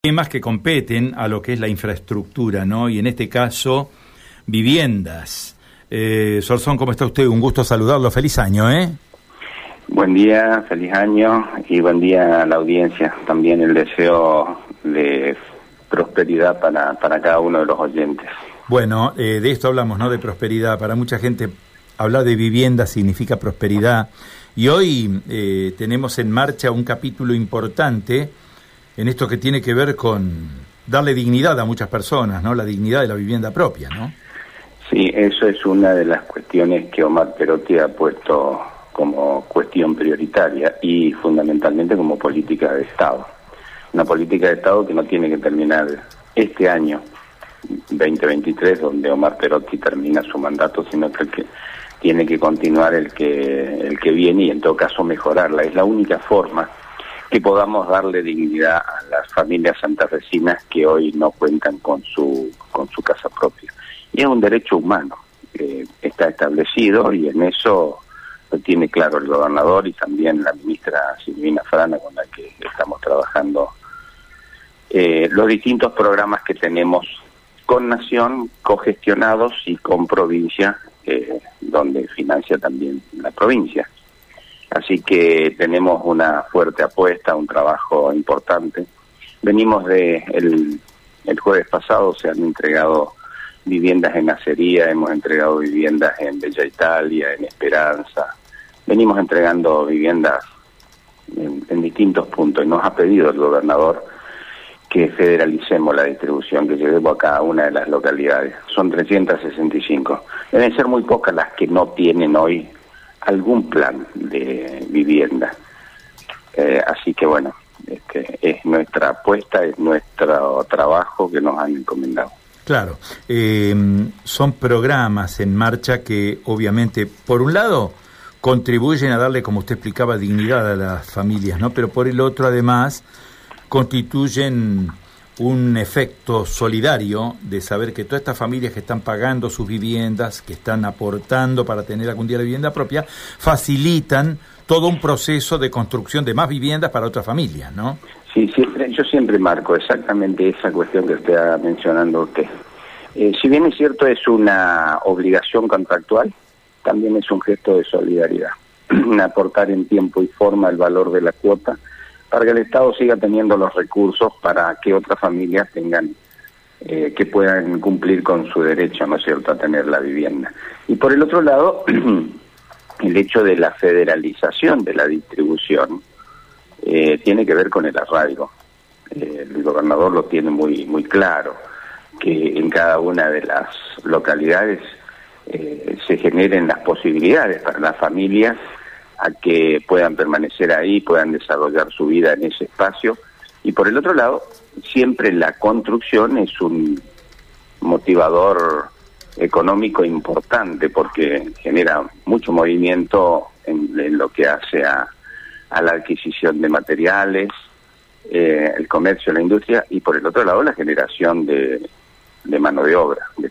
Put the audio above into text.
temas que competen a lo que es la infraestructura, ¿no? Y en este caso, viviendas. Eh, Sorzón, ¿cómo está usted? Un gusto saludarlo. Feliz año, ¿eh? Buen día, feliz año y buen día a la audiencia. También el deseo de prosperidad para, para cada uno de los oyentes. Bueno, eh, de esto hablamos, ¿no? De prosperidad. Para mucha gente hablar de vivienda significa prosperidad. Y hoy eh, tenemos en marcha un capítulo importante en esto que tiene que ver con darle dignidad a muchas personas, ¿no? La dignidad de la vivienda propia, ¿no? Sí, eso es una de las cuestiones que Omar Perotti ha puesto como cuestión prioritaria y fundamentalmente como política de Estado. Una política de Estado que no tiene que terminar este año 2023, donde Omar Perotti termina su mandato, sino que, que tiene que continuar el que el que viene y en todo caso mejorarla. Es la única forma que podamos darle dignidad las familias santafesinas que hoy no cuentan con su, con su casa propia. Y es un derecho humano, que está establecido y en eso lo tiene claro el gobernador y también la ministra Silvina Frana con la que estamos trabajando eh, los distintos programas que tenemos con Nación, cogestionados y con provincia, eh, donde financia también la provincia. Así que tenemos una fuerte apuesta, un trabajo importante. Venimos de el, el jueves pasado, se han entregado viviendas en Acería, hemos entregado viviendas en Bella Italia, en Esperanza. Venimos entregando viviendas en, en distintos puntos y nos ha pedido el gobernador que federalicemos la distribución, que llevemos a cada una de las localidades. Son 365. Deben ser muy pocas las que no tienen hoy algún plan de vivienda. Eh, así que bueno, este, es nuestra apuesta, es nuestro trabajo que nos han encomendado. Claro, eh, son programas en marcha que obviamente, por un lado, contribuyen a darle, como usted explicaba, dignidad a las familias, ¿no? Pero por el otro, además, constituyen un efecto solidario de saber que todas estas familias que están pagando sus viviendas, que están aportando para tener algún día la vivienda propia, facilitan todo un proceso de construcción de más viviendas para otras familias, ¿no? Sí, siempre, yo siempre marco exactamente esa cuestión que está mencionando usted. Eh, si bien es cierto es una obligación contractual, también es un gesto de solidaridad. Aportar en tiempo y forma el valor de la cuota para que el Estado siga teniendo los recursos para que otras familias tengan, eh, que puedan cumplir con su derecho, ¿no es cierto?, a tener la vivienda. Y por el otro lado, el hecho de la federalización de la distribución eh, tiene que ver con el arraigo. Eh, el gobernador lo tiene muy, muy claro, que en cada una de las localidades se generen las posibilidades para las familias a que puedan permanecer ahí, puedan desarrollar su vida en ese espacio. Y por el otro lado, siempre la construcción es un motivador económico importante porque genera mucho movimiento en, lo que hace a, la adquisición de materiales, eh, el comercio, la industria y por el otro lado la generación de, de mano de obra, de